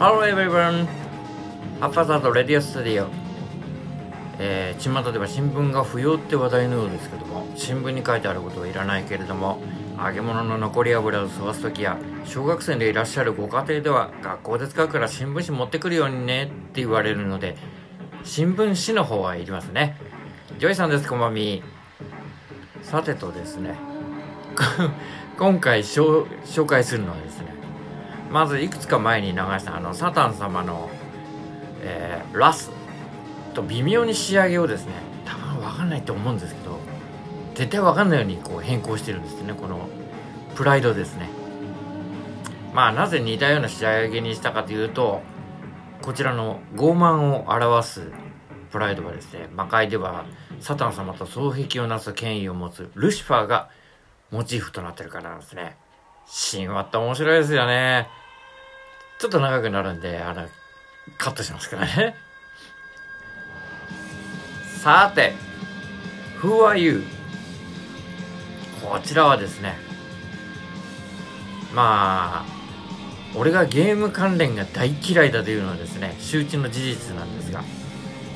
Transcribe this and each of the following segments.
Hello everyone! Haphazard Radio Studio えー、巷では新聞が不要って話題のようですけども新聞に書いてあることはいらないけれども揚げ物の残り油を吸わす時や小学生でいらっしゃるご家庭では学校で使うから新聞紙持ってくるようにねって言われるので新聞紙の方はいりますね。ジョイさんですこんばんみさてとですね今回紹介するのはですねまずいくつか前に流したあのサタン様の、えー、ラスと微妙に仕上げをですね多分分かんないと思うんですけど絶対分かんないようにこう変更してるんですねこのプライドですね。まあなぜ似たような仕上げにしたかというとこちらの傲慢を表すプライドはですね魔界ではサタン様と双璧をなす権威を持つルシファーがモチーフとなってるからなんですね。神話って面白いですよね。ちょっと長くなるんで、あの、カットしますからね。さて、Who are you? こちらはですね、まあ、俺がゲーム関連が大嫌いだというのはですね、周知の事実なんですが、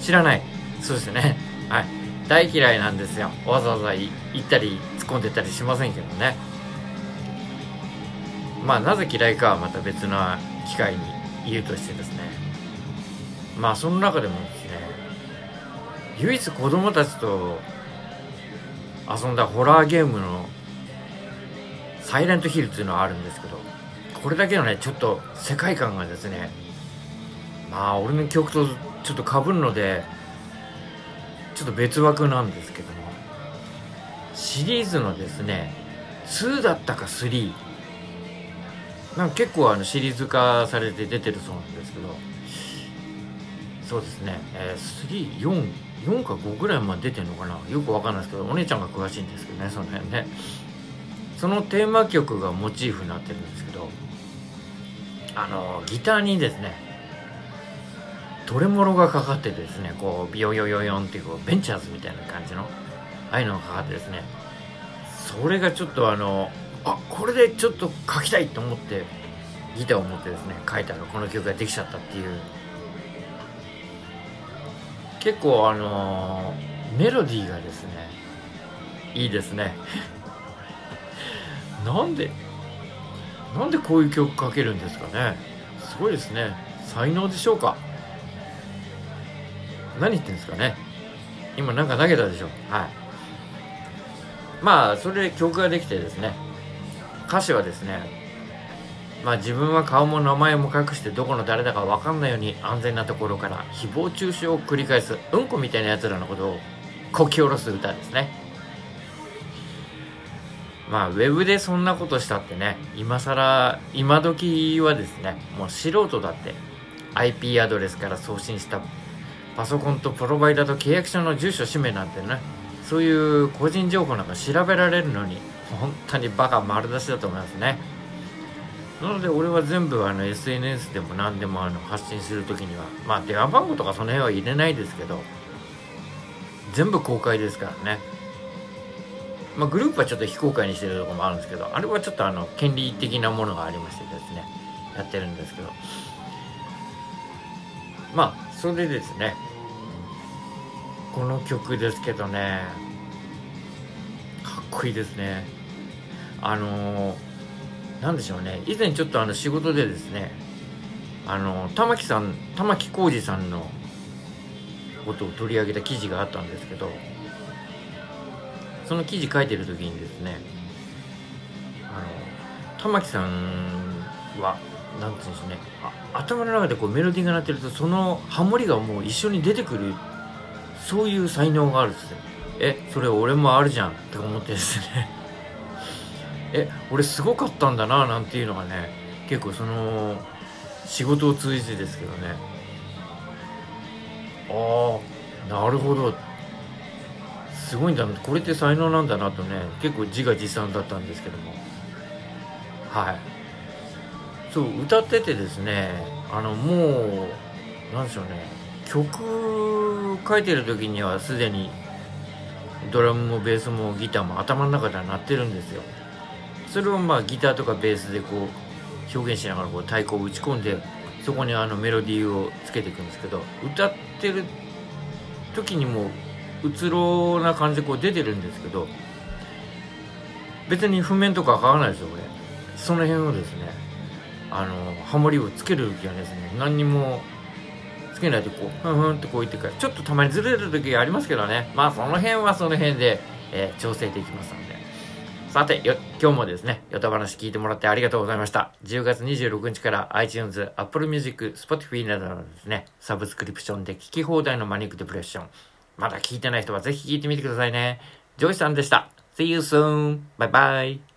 知らない。そうですね。はい。大嫌いなんですよ。わざわざ言ったり突っ込んでたりしませんけどね。まあ、なぜ嫌いかはまた別な機会に言うとしてですね。まあその中でもですね唯一子供たちと遊んだホラーゲームのサイレントヒルっていうのはあるんですけどこれだけのねちょっと世界観がですねまあ俺の曲とちょっとかぶるのでちょっと別枠なんですけどもシリーズのですね2だったか3なんか結構あのシリーズ化されて出てるそうなんですけど。そうですね、えー、344か5ぐらいまで出てるのかな？よくわかんないですけどお姉ちゃんが詳しいんですけどねその辺ね。そのテーマ曲がモチーフになってるんですけどあのギターにですねトレモロがかかってですねこうビヨヨヨヨンっていうこうベンチャーズみたいな感じのああいうのがかかってですね。それがちょっとあのあこれでちょっと書きたいと思ってギターを持ってですね書いたらこの曲ができちゃったっていう。結構あのー、メロディーがですねいいですね。なんでなんでこういう曲書けるんですかね。すごいですね。才能でしょうか。何言ってんですかね。今なんか投げたでしょ。はい。まあそれで曲ができてですね歌詞はですねまあ自分は顔も名前も隠してどこの誰だか分かんないように安全なところから誹謗中傷を繰り返すうんこみたいなやつらのことをこき下ろす歌ですね。まあウェブでそんなことしたってね今更今時はですねもう素人だって IP アドレスから送信したパソコンとプロバイダーと契約書の住所氏名なんてねそういう個人情報なんか調べられるのに本当にバカ丸出しだと思いますね。なので俺は全部あの SNS でも何でもあの発信する時にはまあ電話番号とかその辺は入れないですけど全部公開ですからね。まあグループはちょっと非公開にしてるとこもあるんですけどあれはちょっとあの権利的なものがありましてですねやってるんですけど。まあそれでですねこの曲ですけどねかっこいいですね。あのー、でしょうね。以前ちょっとあの仕事でですねあの玉木さん玉木浩二さんのことを取り上げた記事があったんですけどその記事書いてる時にですねあの玉木さんは何て言うんでしょうね。頭の中でこうメロディーが鳴ってるとそのハモリがもう一緒に出てくるそういう才能があるっつって。えそれ俺もあるじゃんって思ってですね。え俺すごかったんだななんていうのがね結構その仕事を通じてですけどね。ああなるほど。すごいんだな。これって才能なんだなとね結構自画自賛だったんですけども。はい。そう歌っててですねあのもうなんでしょうね。曲書いてる時にはすでにドラムもベースもギターも頭の中では鳴ってるんですよ。それをまあギターとかベースでこう表現しながらこう太鼓を打ち込んでそこにあのメロディーをつけていくんですけど歌ってる時にもうつろな感じでこう出てるんですけど別に譜面とか書かないですよこれ。その辺をですねあのハモリをつける時はですね。何にもつけないでこうふんふんってこう言ってからちょっとたまにずれる時がありますけどね。まあその辺はその辺で、えー、調整できますので。さて今日もですねヨタ話聞いてもらってありがとうございました。10月26日から iTunes、Apple Music、Spotify などのですねサブスクリプションで聞き放題の Manic Depression。まだ聞いてない人はぜひ聞いてみてくださいね。ジョイさんでした。See you soon! バイバイ。